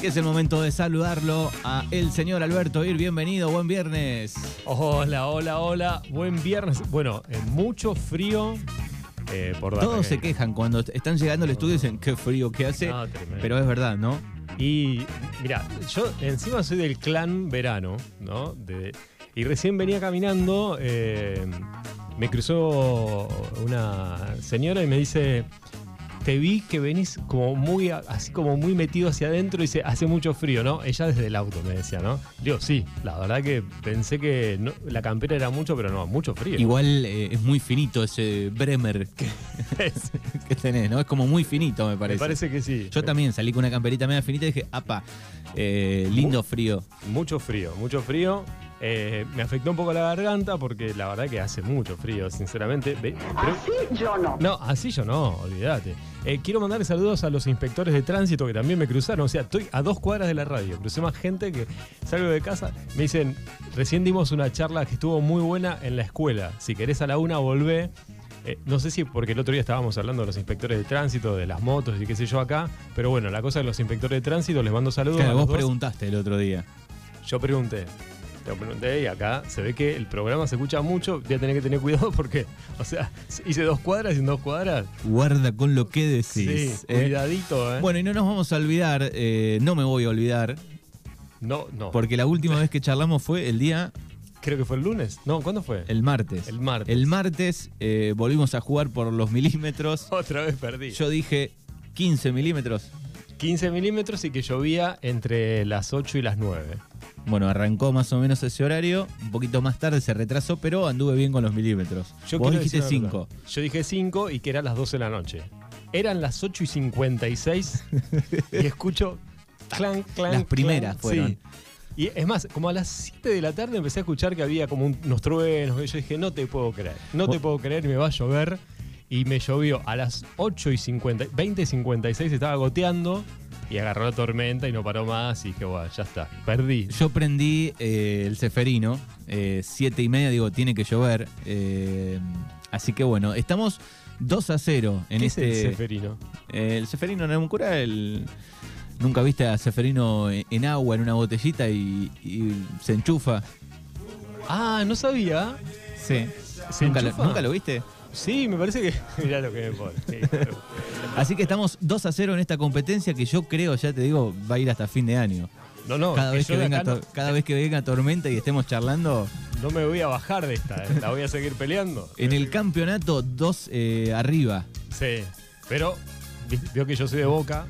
que es el momento de saludarlo a el señor Alberto Ir. Bienvenido, buen viernes. Hola, hola, hola. Buen viernes. Bueno, eh, mucho frío. eh, por Todos se quejan cuando están llegando al estudio y dicen qué frío que hace, No, tremendo. pero es verdad, ¿no? Y mira, yo encima soy del clan verano, ¿no? De- y recién venía caminando, eh, me cruzó una señora y me dice, te vi que venís como muy, así como muy metido hacia adentro y dice, hace mucho frío, ¿no? Ella desde el auto me decía, ¿no? Digo, sí, la verdad que pensé que no- la campera era mucho, pero no, mucho frío. Igual eh, es muy finito ese Bremer que, tenés, ¿no? Es como muy finito, me me parece. parece que sí. Yo también salí con una camperita media finita y dije, apa, eh, lindo frío. Mucho frío, mucho frío. Eh, me afectó un poco la garganta porque la verdad que hace mucho frío, sinceramente. Pero- Así yo no. no, así yo no, olvídate. Eh, quiero mandar saludos a los inspectores de tránsito que también me cruzaron. O sea, estoy a dos cuadras de la radio. Crucé más gente que salgo de casa. Me dicen, recién dimos una charla que estuvo muy buena en la escuela. Si querés a la una, volvé. Eh, no sé si porque el otro día estábamos hablando de los inspectores de tránsito, de las motos y qué sé yo acá. Pero bueno, la cosa de los inspectores de tránsito, les mando saludos. Claro, a los vos dos. preguntaste el otro día. Yo pregunté. Yo pregunté y acá se ve que el programa se escucha mucho. Voy a tener que tener cuidado porque, o sea, hice dos cuadras y en dos cuadras. Guarda con lo que decís. Sí, ¿eh? cuidadito, ¿eh? Bueno, y no nos vamos a olvidar, eh, no me voy a olvidar, no, no. porque la última vez que charlamos fue el día, Creo que fue el lunes. No, ¿cuándo fue? el martes. El martes. El martes eh, volvimos a jugar por los milímetros. Otra vez perdí. Yo dije 15 milímetros. 15 milímetros y que llovía entre las 8 y las 9. Bueno, arrancó más o menos ese horario, un poquito más tarde se retrasó, pero anduve bien con los milímetros. Yo Vos dijiste decir una 5. cosa. Yo dije 5 y que eran las 12 de la noche. Eran las 8 y 56 y escucho clan, clan. Las primeras fueron. Sí. Y es más, como a las 7 de la tarde empecé a escuchar que había como un- unos truenos. Y yo dije, no te puedo creer. No te puedo creer, me va a llover. Y me llovió a las 8 y 50, 20 y 56 estaba goteando. Y agarró la tormenta y no paró más. Y dije, bueno, ya está. Perdí. Yo prendí eh, el ceferino, 7 y media, digo, tiene que llover. eh, así que bueno, estamos 2 a 0 en ¿Qué este. es el ceferino? Eh, el Ceferino Namuncura, el. Nunca viste a Ceferino en en agua, en una botellita y, y se enchufa. Ah, no sabía. Sí. ¿Se ¿Nunca lo? ¿Nunca lo viste? Sí, me parece que. Mirá lo que me pone. Sí, Así que estamos 2 a 0 en esta competencia que yo creo, ya te digo, va a ir hasta fin de año. No, no, cada, que vez que venga to- cada vez que venga tormenta y estemos charlando, no, no me voy a bajar de esta, eh, la voy a seguir peleando. en el campeonato 2 arriba. Sí, pero vi- vio que yo soy de boca.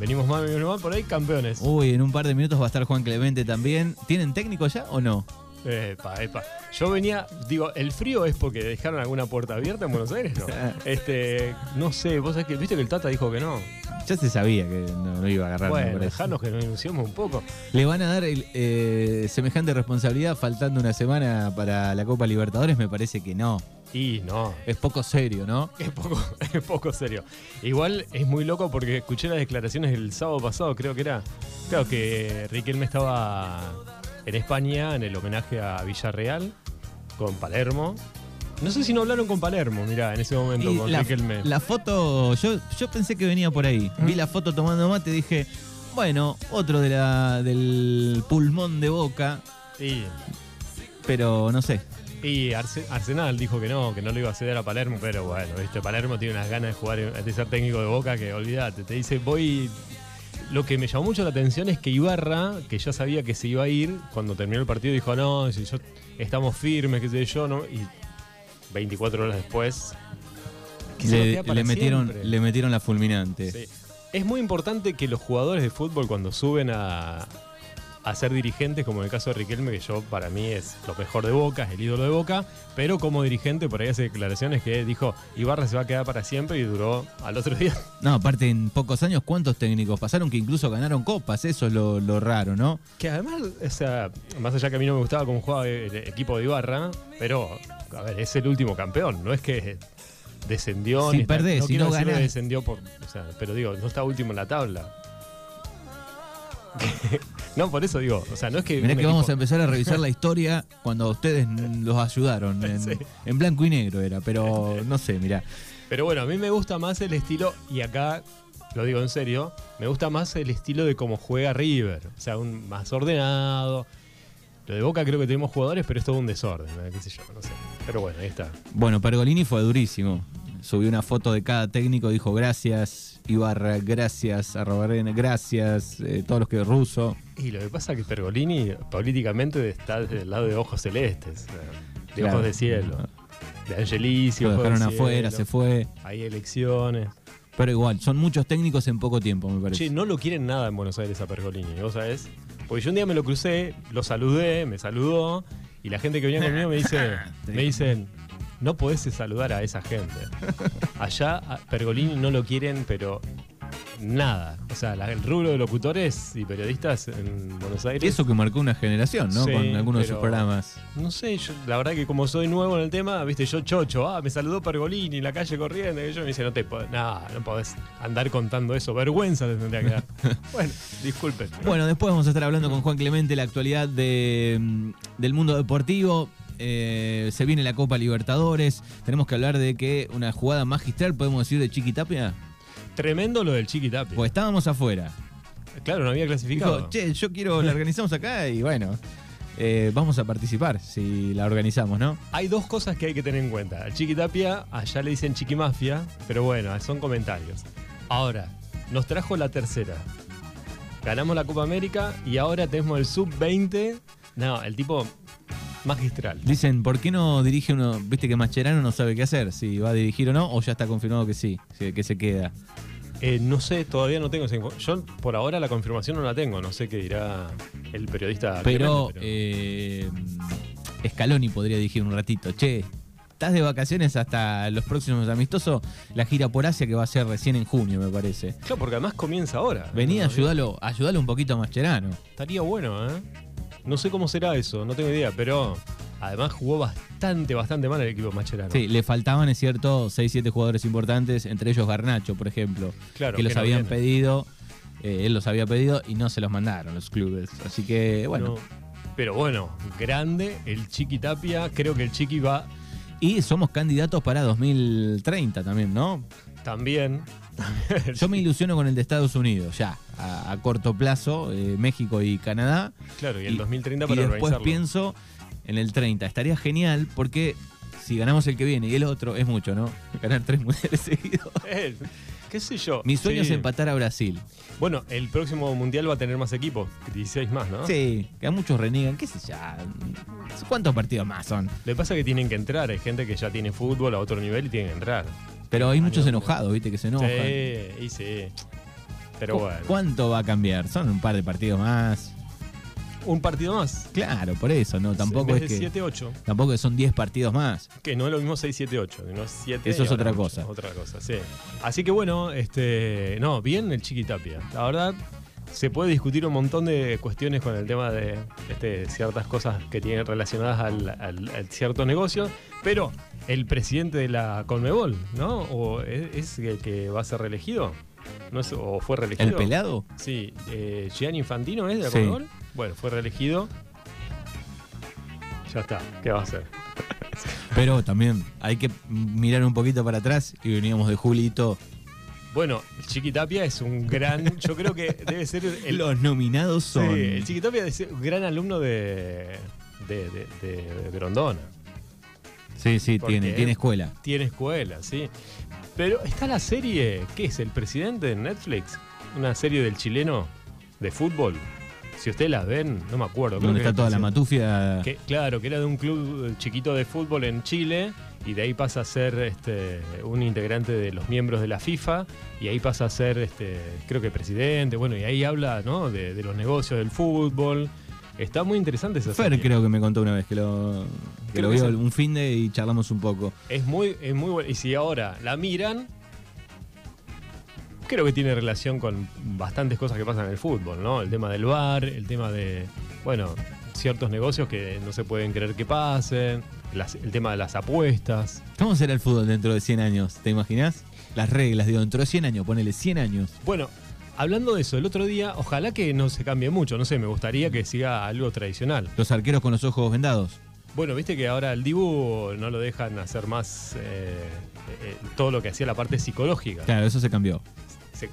Venimos mal, venimos mal, por ahí campeones. Uy, en un par de minutos va a estar Juan Clemente también. ¿Tienen técnico ya o no? Epa, epa. Yo venía, digo, el frío es porque dejaron alguna puerta abierta en Buenos Aires, ¿no? Este, no sé, vos sabés que, viste que el Tata dijo que no. Ya se sabía que no, no iba a agarrar. Bueno, dejanos que nos ilusionemos un poco. Le van a dar el, eh, semejante responsabilidad faltando una semana para la Copa Libertadores, me parece que no. Y no, Es poco serio, ¿no? Es poco, es poco serio. Igual es muy loco porque escuché las declaraciones el sábado pasado, creo que era. Claro que Riquelme estaba en España en el homenaje a Villarreal con Palermo. No sé si no hablaron con Palermo, mirá, en ese momento Y con la, Riquelme. la foto, yo, yo pensé que venía por ahí. ¿Mm? Vi la foto tomando mate, dije, bueno, otro de la, del pulmón de boca, Y, pero no sé. y Arse- Arsenal dijo que no, que no le iba a ceder a Palermo, pero bueno, viste, Palermo tiene unas ganas de jugar, de ser técnico de boca que olvídate. Te dice, voy. Lo que me llamó mucho la atención es que Ibarra, que ya sabía que se iba a ir, cuando terminó el partido dijo, no, si yo estamos firmes, qué sé yo, ¿no? Y 24 horas después. Le, metieron, siempre. le metieron la fulminante. Sí. Es muy importante que los jugadores de fútbol cuando suben a, a ser dirigentes, como en el caso de Riquelme, que yo para mí es lo mejor de Boca, es el ídolo de Boca, pero como dirigente por ahí hace declaraciones que dijo Ibarra se va a quedar para siempre y duró al otro día. No, aparte en pocos años, ¿cuántos técnicos pasaron que incluso ganaron copas? Eso es lo, lo raro, ¿no? Que además, o sea, más allá que a mí no me gustaba cómo jugaba el equipo de Ibarra, pero a ver, es el último campeón, no es que descendió Si perdés, no si quiero no ganás. descendió por, o sea, pero digo, no está último en la tabla. no, por eso digo, o sea, no es que Mirá que vamos a empezar a revisar la historia cuando ustedes los ayudaron. En, Sí. en blanco y negro era, pero no sé, mirá. Pero bueno, a mí me gusta más el estilo y acá lo digo en serio, me gusta más el estilo de cómo juega River. O sea, un más ordenado. Lo de Boca creo que tenemos jugadores, pero es todo un desorden, ¿eh? qué sé yo, no sé. Pero bueno, ahí está. Bueno, Pergolini fue durísimo. Subió una foto de cada técnico, dijo gracias, Ibarra, gracias, Arrobarena, gracias, eh, todos los que ruso. Y lo que pasa es que Pergolini políticamente está desde el lado de ojos celestes, sea, de Claro. ojos de cielo. De Angelicio. Lo dejaron afuera, cielo. se fue. Hay elecciones. Pero igual, son muchos técnicos en poco tiempo, me parece. Che, no lo quieren nada en Buenos Aires a Pergolini, ¿vos sabés? Porque yo un día me lo crucé, lo saludé, me saludó, y la gente que venía conmigo me dice, me dicen, no podés saludar a esa gente. Allá a Pergolini no lo quieren, pero nada. O sea, la- el rubro de locutores y periodistas en Buenos Aires. Eso que marcó una generación, ¿no? Sí, Con algunos de sus programas. No sé, yo, la verdad que como soy nuevo en el tema, viste, yo chocho, ah, me saludó Pergolini en la calle corriendo, y yo me dice, no te podés, nada, no podés andar contando eso, vergüenza te tendría que dar. bueno, disculpen. Bueno, después vamos a estar hablando con Juan Clemente la actualidad de, mm, del mundo deportivo. Eh, se viene la Copa Libertadores. Tenemos que hablar de que una jugada magistral, podemos decir, de Chiqui Tapia. Tremendo lo del Chiqui Tapia. Pues estábamos afuera. claro, no había clasificado. Dijo, che, yo quiero, la organizamos acá y bueno, eh, vamos a participar si la organizamos, ¿no? Hay dos cosas que hay que tener en cuenta. Al Chiqui Tapia, allá le dicen Chiqui Mafia, pero bueno, son comentarios. Ahora, nos trajo la tercera. Ganamos la Copa América y ahora tenemos el Sub-20. No, el tipo magistral. Dicen, ¿por qué no dirige uno? Viste que Mascherano no sabe qué hacer, si va a dirigir o no, o ya está confirmado que sí, que se queda. Eh, no sé, todavía no tengo esa info- Yo por ahora la confirmación no la tengo. No sé qué dirá el periodista. Pero, eh, Scaloni podría dirigir un ratito. Che, estás de vacaciones hasta los próximos amistosos, la gira por Asia que va a ser recién en junio, me parece. Claro, porque además comienza ahora. Vení, ayúdalo, ayúdalo un poquito a Mascherano. Estaría bueno, ¿eh? No sé cómo será eso, no tengo idea, pero además jugó bastante, bastante mal el equipo Macherano. Sí, le faltaban, es cierto, 6, 7 jugadores importantes, entre ellos Garnacho, por ejemplo, claro. que los no habían viene. pedido, eh, él los había pedido y no se los mandaron los clubes. Así que, bueno. No. Pero bueno, grande, el Chiqui Tapia, creo que el Chiqui va Y somos candidatos para 2030 también, ¿no? también. Yo me ilusiono con el de Estados Unidos, ya, a, a corto plazo, eh, México y Canadá. Claro, y el Y- 2030 Y para después organizarlo. pienso en el 30. Estaría genial porque si ganamos el que viene y el otro, es mucho, ¿no? Ganar tres mundiales seguidos. Eh, ¿Qué sé yo? Mi sueño Sí. es empatar a Brasil. Bueno, el próximo mundial va a tener más equipos, 16 más, ¿no? Sí, que a muchos reniegan, qué sé ya. ¿Cuántos partidos más son? Lo que pasa es que tienen que entrar, hay gente que ya tiene fútbol a otro nivel y tienen que entrar. Pero hay Año muchos enojados, ¿viste? Que se enojan. Sí, y sí. Pero ¿Cu- bueno. ¿Cuánto va a cambiar? Son un par de partidos más. Un partido más. Claro, por eso, ¿no? Tampoco es de que. 7, 8. Tampoco que son 10 partidos más. Que no es lo mismo 6, 7, 8. No es 7. Eso es otra cosa. Otra cosa, sí. Así que bueno, este. No, bien el Chiquitapia. La verdad, se puede discutir un montón de cuestiones con el tema de este, ciertas cosas que tienen relacionadas al, al- al cierto negocio, pero el presidente de la Conmebol, ¿no? ¿O es, es el que va a ser reelegido? ¿No es- ¿O fue reelegido? ¿El pelado? Sí, eh, Gianni Infantino es de la Sí. Conmebol. Bueno, fue reelegido. Ya está, ¿qué va a hacer? Pero también hay que mirar un poquito para atrás y veníamos de Julito. Bueno, el Chiquitapia es un gran. Yo creo que debe ser el. Los nominados sí, son. el Chiquitapia ser un gran alumno de, de- de Grondona. Sí, sí, Porque tiene, tiene escuela. Tiene escuela, sí. Pero está la serie. ¿Qué es? ¿El presidente de Netflix? Una serie del chileno de fútbol. Si ustedes la ven, no me acuerdo. creo Donde que está toda la matufia. Que, claro, que era de un club chiquito de fútbol en Chile y de ahí pasa a ser este, un integrante de los miembros de la FIFA y ahí pasa a ser, este, creo que presidente, bueno, y ahí habla ¿no? de, de los negocios del fútbol. Está muy interesante esa Fer serie. creo que me contó una vez que lo, que lo vio un fin de y charlamos un poco. Es muy, es muy buena. Y si ahora la miran, creo que tiene relación con bastantes cosas que pasan en el fútbol, ¿no? El tema del bar, el tema de, bueno, ciertos negocios que no se pueden creer que pasen, las- el tema de las apuestas. ¿Cómo será el fútbol dentro de 100 años? ¿Te imaginas? Las reglas, digo, dentro de 100 años, ponele 100 años. Bueno, hablando de eso, el otro día, ojalá que no se cambie mucho, no sé, me gustaría que siga algo tradicional. Los arqueros con los ojos vendados. Bueno, viste que ahora el Dibu no lo dejan hacer más eh, eh, todo lo que hacía la parte psicológica. Claro, eso se cambió. Se-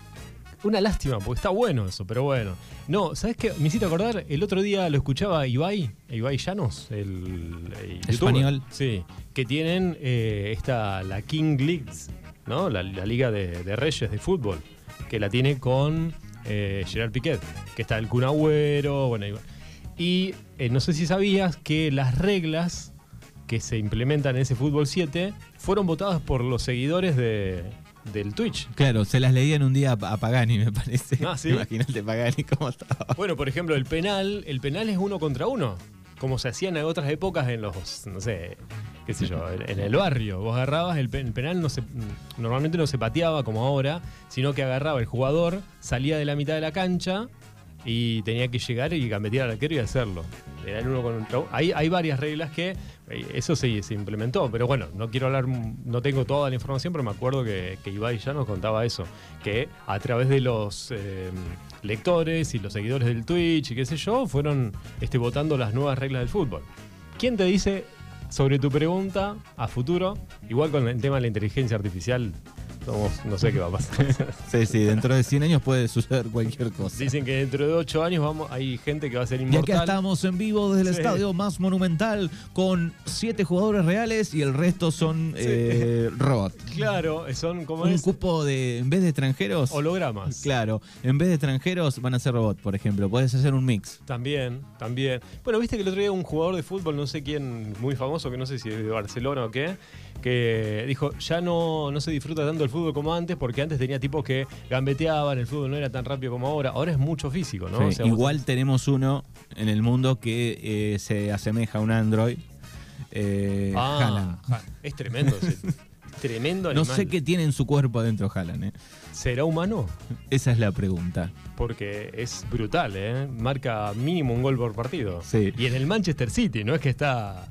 una lástima, porque está bueno eso, pero bueno. No, ¿sabes qué? Me hiciste acordar, el otro día lo escuchaba Ibai, Ibai Llanos, el, el. Español. Sí, que tienen eh, esta, la King Leagues, ¿no? La, la Liga de, de Reyes de Fútbol, que la tiene con eh, Gerard Piquet, que está el Kun Agüero, bueno, y, y, eh, no sé si sabías que las reglas que se implementan en ese Fútbol 7 fueron votadas por los seguidores de, del Twitch. Claro, se las leían un día a Pagani, me parece. Ah, ¿sí? Imagínate Pagani cómo estaba. Bueno, por ejemplo, el penal, el penal es uno contra uno. Como se hacían en otras épocas en los, no sé, qué sé yo, en, el barrio. Vos agarrabas, el penal no se, normalmente no se pateaba como ahora, sino que agarraba el jugador, salía de la mitad de la cancha y tenía que llegar y gambetear al arquero y hacerlo. Era el uno contra uno. Hay, hay varias reglas que eh, eso se, se implementó, pero bueno, no quiero hablar, no tengo toda la información, pero me acuerdo que, que ya nos contaba eso, que a través de los eh, lectores y los seguidores del Twitch y qué sé yo, fueron este, votando las nuevas reglas del fútbol. ¿Quién te dice sobre tu pregunta a futuro? Igual con el tema de la inteligencia artificial, somos- no sé qué va a pasar. Sí, sí, dentro de 100 años puede suceder cualquier cosa. Dicen que dentro de 8 años vamos, hay gente que va a ser Y inmortal. acá estamos en vivo desde el Sí. estadio más monumental con siete jugadores reales y el resto son eh, robots. Claro, son como Un es cupo de, en vez de extranjeros, hologramas. claro, en vez de extranjeros van a ser robots, por ejemplo. Puedes hacer un mix. También, también. Bueno, viste que el otro día un jugador de fútbol, no sé quién, muy famoso, que no sé si es de Barcelona o qué, que dijo, ya no, no se disfruta tanto el fútbol como antes, porque antes tenía tipos que gambeteaban, el fútbol no era tan rápido como ahora. Ahora es mucho físico, ¿no? Sí, O sea, vos- Igual tenemos uno en el mundo que eh, se asemeja a un Android. Eh, Ah, es tremendo, ese- tremendo No animal. sé qué tiene en su cuerpo adentro Haaland. eh. ¿Será humano? Esa es la pregunta. Porque es brutal, ¿eh? Marca mínimo un gol por partido. Sí. Y en el Manchester City, no es que está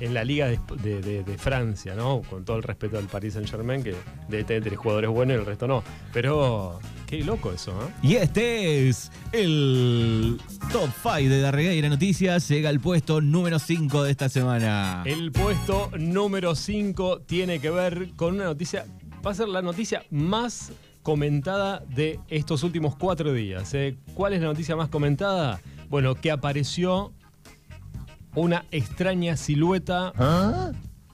en la liga de, de- de- de Francia, ¿no? Con todo el respeto al Paris Saint Germain, que debe tener tres jugadores buenos y el resto no. Pero qué loco eso, ¿eh? Y este es el top 5 de Darregueira Noticias. Llega al puesto número 5 de esta semana. El puesto número 5 tiene que ver con una noticia, va a ser la noticia más comentada de estos últimos cuatro días. ¿eh? ¿Cuál es la noticia más comentada? Bueno, que apareció una extraña silueta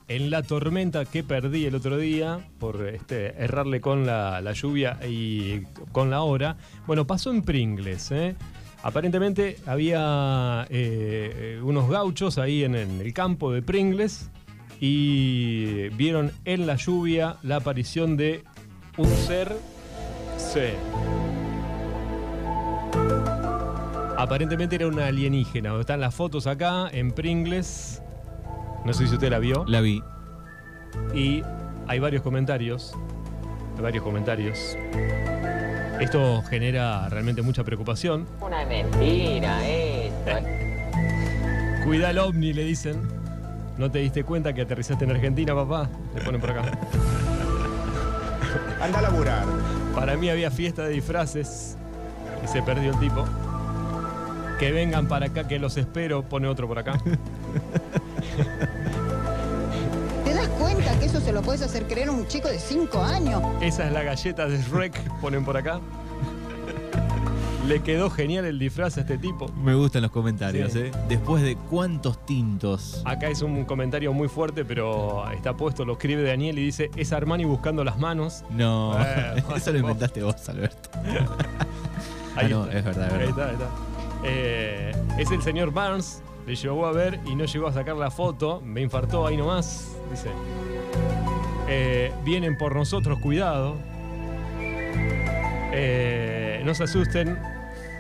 en la tormenta que perdí el otro día por este, errarle con la, la lluvia y con la hora. Bueno, pasó en Pringles. ¿eh? Aparentemente había eh, unos gauchos ahí en, en el campo de Pringles y vieron en la lluvia la aparición de un ser. Sí. Aparentemente era una alienígena. Están las fotos acá en Pringles. No sé si usted la vio. La vi. Y hay varios comentarios. Hay varios comentarios. Esto genera realmente mucha preocupación. Una mentira esto. Cuida el ovni, le dicen. ¿No te diste cuenta que aterrizaste en Argentina, papá? Le ponen por acá. Anda a laburar. Para mí había fiesta de disfraces y se perdió el tipo. Que vengan para acá, que los espero, pone otro por acá. ¿Te das cuenta que eso se lo puedes hacer creer a un chico de 5 años? Esa es la galleta de Shrek, ponen por acá. Le quedó genial el disfraz a este tipo. Me gustan los comentarios, Sí. ¿eh? Después de cuántos tintos. Acá es un comentario muy fuerte, pero está puesto, lo escribe Daniel y dice, es Armani buscando las manos. No, Eh, eso lo inventaste vos, Alberto. Ahí Ah, no, está. es verdad, es Ahí verdad. está, ahí está. Eh, es el señor Barnes, le llegó a ver y no llegó a sacar la foto, me infartó ahí nomás, dice. Eh, vienen por nosotros, cuidado. Eh, no se asusten,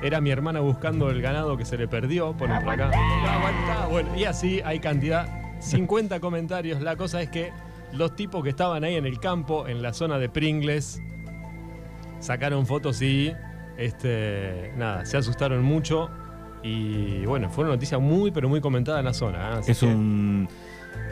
era mi hermana buscando el ganado que se le perdió, ponen por acá. Aguantá. Bueno, y así hay cantidad, 50 comentarios. La cosa es que los tipos que estaban ahí en el campo, en la zona de Pringles, sacaron fotos y este nada, se asustaron mucho y bueno, fue una noticia muy pero muy comentada en la zona. ¿eh? Es que un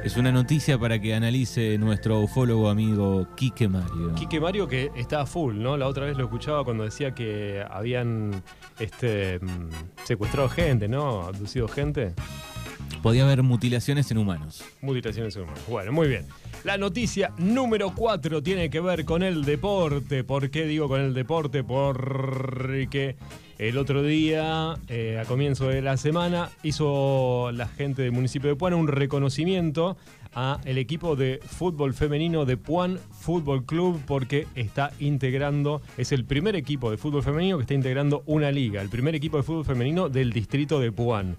es una noticia para que analice nuestro ufólogo amigo Quique Mario. Quique Mario que está a full, ¿no? La otra vez lo escuchaba cuando decía que habían este mm, secuestrado gente, ¿no? Abducido gente. Podía haber mutilaciones en humanos. Mutilaciones humanas. Bueno, muy bien. La noticia número 4 tiene que ver con el deporte. ¿Por qué digo con el deporte? Porque el otro día, eh, a comienzo de la semana, hizo la gente del municipio de Puan un reconocimiento a el equipo de fútbol femenino de Puan Fútbol Club porque está integrando, es el primer equipo de fútbol femenino que está integrando una liga, el primer equipo de fútbol femenino del distrito de Puan.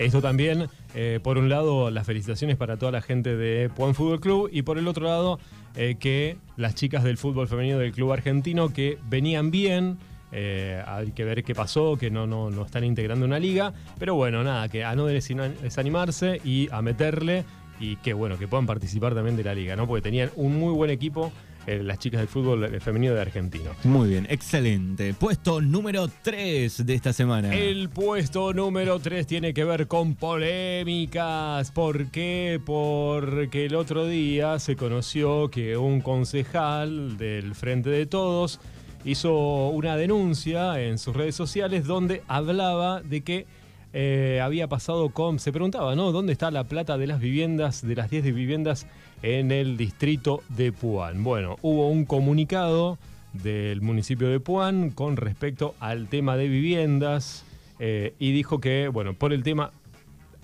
Esto también, eh, por un lado, las felicitaciones para toda la gente de Puan Fútbol Club y por el otro lado, eh, que las chicas del fútbol femenino del club argentino que venían bien, eh, hay que ver qué pasó, que no, no, no están integrando una liga. Pero bueno, nada, que a no desanimarse y a meterle. Y que bueno, que puedan participar también de la liga, ¿no? Porque tenían un muy buen equipo. Eh, las chicas del fútbol eh, femenino de Argentino. Muy bien, excelente. Puesto número 3 de esta semana. El puesto número 3 tiene que ver con polémicas. ¿Por qué? Porque el otro día se conoció que un concejal del Frente de Todos hizo una denuncia en sus redes sociales donde hablaba de que eh, había pasado con. Se preguntaba, ¿no? ¿Dónde está la plata de las viviendas, de las 10 de viviendas en el distrito de Puan? Bueno, hubo un comunicado del municipio de Puan con respecto al tema de viviendas eh, y dijo que, bueno, por el tema,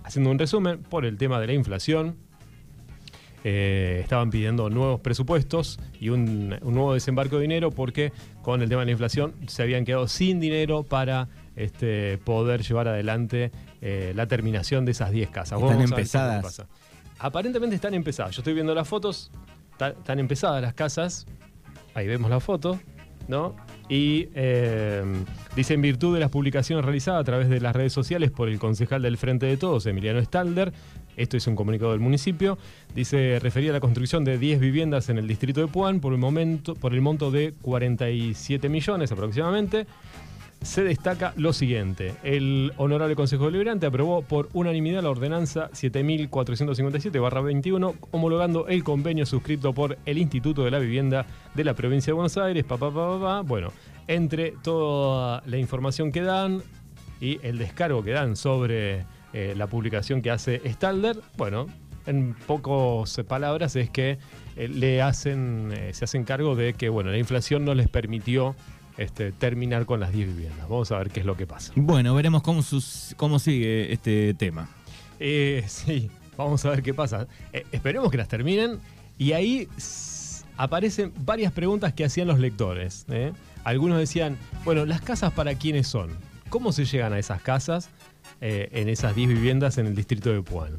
haciendo un resumen, por el tema de la inflación, eh, estaban pidiendo nuevos presupuestos y un, un nuevo desembarco de dinero porque con el tema de la inflación se habían quedado sin dinero para este, poder llevar adelante eh, la terminación de esas 10 casas. Están empezadas. Aparentemente están empezadas. Yo estoy viendo las fotos, están empezadas las casas. Ahí vemos la foto, ¿no? Y eh, dice, en virtud de las publicaciones realizadas a través de las redes sociales por el concejal del Frente de Todos, Emiliano Stalder, esto es un comunicado del municipio, dice, refería a la construcción de 10 viviendas en el distrito de Puan por el, momento, por el monto de 47 millones aproximadamente. Se destaca lo siguiente. El Honorable Consejo Deliberante aprobó por unanimidad la ordenanza 7457-21, homologando el convenio suscrito por el Instituto de la Vivienda de la Provincia de Buenos Aires. Bueno, entre toda la información que dan y el descargo que dan sobre eh, la publicación que hace Stalder, bueno, en pocas palabras es que eh, le hacen, eh, se hacen cargo de que bueno, la inflación no les permitió este, terminar con las 10 viviendas. Vamos a ver qué es lo que pasa. Bueno, veremos cómo, sus- cómo sigue este tema. Eh, sí, vamos a ver qué pasa. Eh, esperemos que las terminen y ahí aparecen varias preguntas que hacían los lectores. ¿eh? Algunos decían, bueno, ¿las casas para quiénes son? ¿Cómo se llegan a esas casas en esas 10 viviendas en el distrito de Puan?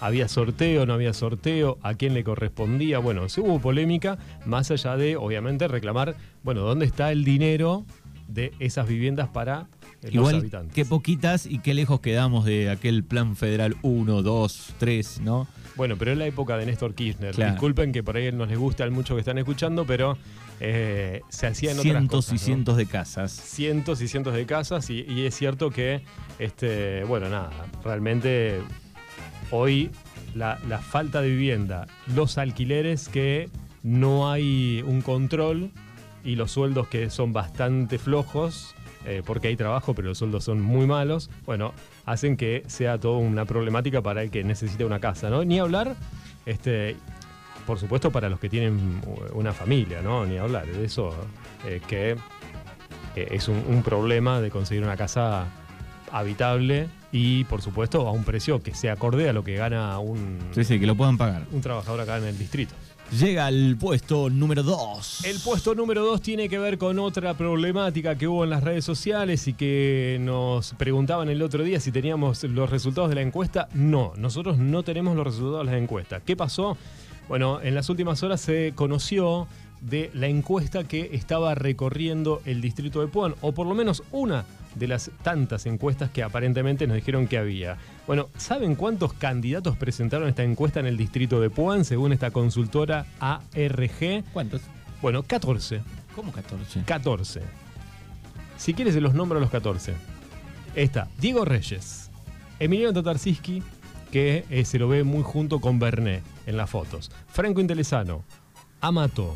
¿Había sorteo, no había sorteo? ¿A quién le correspondía? Bueno, sí hubo polémica, más allá de, obviamente, reclamar, bueno, ¿dónde está el dinero de esas viviendas para eh, los Igual, habitantes? qué poquitas y qué lejos quedamos de aquel plan federal 1, 2, 3, ¿no? Bueno, pero es la época de Néstor Kirchner. Claro. Disculpen que por ahí no les gusta al mucho que están escuchando, pero eh, se hacían otras Cientos cosas, y ¿no? cientos de casas. Cientos y cientos de casas y, y es cierto que, este, bueno, nada, realmente hoy la, falta de vivienda, los alquileres que no hay un control y los sueldos que son bastante flojos, eh, porque hay trabajo, pero los sueldos son muy malos, bueno, hacen que sea toda una problemática para el que necesita una casa, ¿no? Ni hablar, este, por supuesto, para los que tienen una familia, ¿no? Ni hablar de eso, eh, que es un problema de conseguir una casa habitable y, por supuesto, a un precio que se acorde a lo que gana un, Sí, sí, que lo puedan pagar. un trabajador acá en el distrito. Llega al puesto número 2. El puesto número 2 tiene que ver con otra problemática que hubo en las redes sociales y que nos preguntaban el otro día si teníamos los resultados de la encuesta. No, nosotros no tenemos los resultados de la encuesta. ¿Qué pasó? Bueno, en las últimas horas se conoció de la encuesta que estaba recorriendo el distrito de Puan, o por lo menos una de las tantas encuestas que aparentemente nos dijeron que había. Bueno, ¿saben cuántos candidatos presentaron esta encuesta en el distrito de Puan según esta consultora ARG? ¿Cuántos? Bueno, 14. ¿Cómo 14? 14. Si quieres se los nombro a los 14. Está Diego Reyes, Emiliano Tatarsiski, que eh, se lo ve muy junto con Bernet en las fotos. Franco Intelesano, Amato,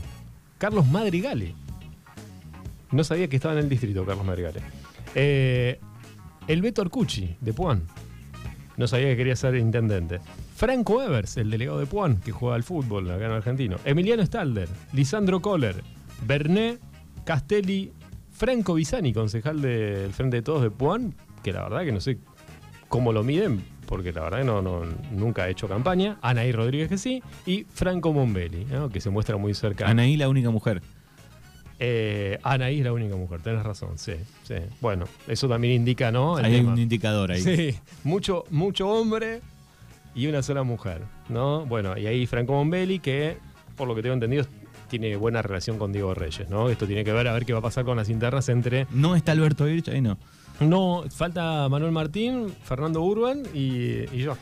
Carlos Madrigale. No sabía que estaba en el distrito Carlos Madrigale. Eh, el Beto Arcucci, de Puan. no sabía que quería ser intendente. Franco Evers, el delegado de Puan, que juega al fútbol acá en Argentino. Emiliano Stalder, Lisandro Kohler, Berné, Castelli, Franco Bisani, concejal del Frente de Todos de Puan, que la verdad que no sé cómo lo miden, porque la verdad que no, nunca ha hecho campaña. Anaí Rodríguez que sí, y Franco Mombelli, que se muestra muy cerca. Anaí, la única mujer. Eh, Anaí es la única mujer, tenés razón, sí, sí. Bueno, eso también indica, ¿no? El hay tema. un indicador ahí. Sí, mucho, mucho hombre y una sola mujer, ¿no? Bueno, y ahí Franco Mombelli, que por lo que tengo entendido tiene buena relación con Diego Reyes, ¿no? Esto tiene que ver a ver qué va a pasar con las internas entre... No está Alberto Irch, ahí no. No, falta Manuel Martín, Fernando Urban y, y yo.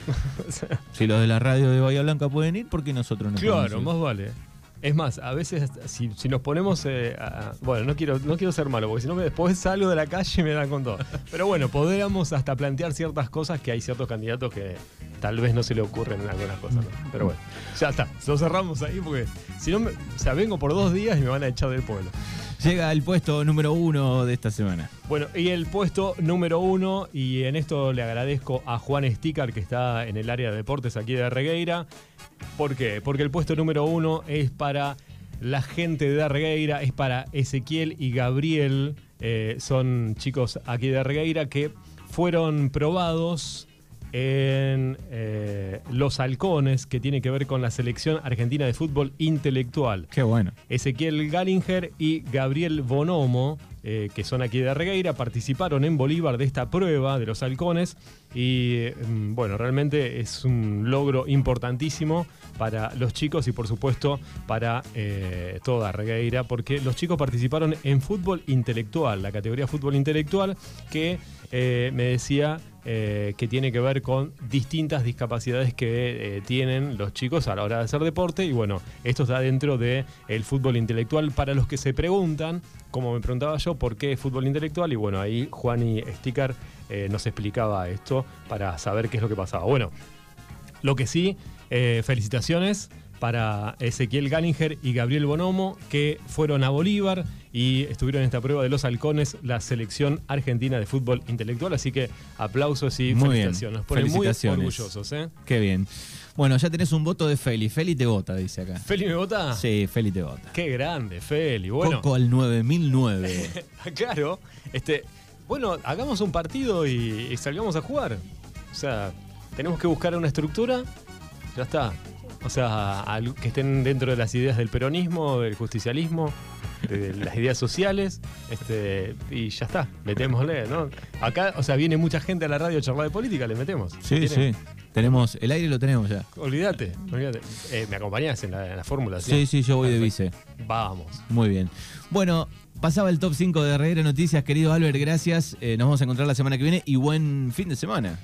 Si los de la radio de Bahía Blanca pueden ir, ¿por qué nosotros no podemos claro, ir? más vale. Es más, a veces si, si nos ponemos eh, a- bueno, no quiero, no quiero ser malo, porque si no después salgo de la calle y me dan con todo. Pero bueno, podríamos hasta plantear ciertas cosas que hay ciertos candidatos que tal vez no se le ocurren en algunas cosas. Pero bueno, ya está, lo cerramos ahí porque si no, me, o sea, vengo por dos días y me van a echar del pueblo. Llega al puesto número uno de esta semana. Bueno, y el puesto número uno, y en esto le agradezco a Juan Sticker, que está en el área de deportes aquí de Regueira. ¿Por qué? Porque el puesto número uno es para la gente de Regueira, es para Ezequiel y Gabriel. eh, son chicos aquí de Regueira que fueron probados en eh, Los Halcones, que tiene que ver con la selección argentina de fútbol intelectual. Qué bueno. Ezequiel Gallinger y Gabriel Bonomo, eh, que son aquí de Regueira, participaron en Bolívar de esta prueba de los halcones y mm, bueno, realmente es un logro importantísimo para los chicos y por supuesto para eh, toda Regueira, porque los chicos participaron en fútbol intelectual, la categoría fútbol intelectual que eh, me decía eh, que tiene que ver con distintas discapacidades que eh, tienen los chicos a la hora de hacer deporte. Y bueno, esto está dentro del el fútbol intelectual. Para los que se preguntan, como me preguntaba yo, ¿por qué fútbol intelectual? Y bueno, ahí Juan y Sticker eh, nos explicaba esto para saber qué es lo que pasaba. Bueno, lo que sí, felicitaciones para Ezequiel Gallinger y Gabriel Bonomo, que fueron a Bolívar y estuvieron en esta prueba de los halcones, la selección argentina de fútbol intelectual. Así que aplausos y Muy felicitaciones. Nos ponen muy Felicitaciones. orgullosos, ¿eh? Qué bien. Bueno, ya tenés un voto de Feli. Feli te vota, dice acá. ¿Feli me vota? Sí, Feli te vota. Qué grande, Feli. Bueno, Coco al 9009. claro. Este, bueno, hagamos un partido y, y salgamos a jugar. O sea, tenemos que buscar una estructura. Ya está. O sea, al- que estén dentro de las ideas del peronismo, del justicialismo, de las ideas sociales, este, y ya está, metémosle, ¿no? Acá, o sea, viene mucha gente a la radio a charlar de política, le metemos. Sí, sí. Tenemos, el aire lo tenemos ya. Olvídate, olvídate. Eh, ¿Me acompañás en la, en la fórmula? Sí, sí, yo voy de vice. Vamos. Muy bien. Bueno, pasaba el top 5 de Herrera Noticias, querido Albert, gracias. Eh, nos vamos a encontrar la semana que viene y buen fin de semana.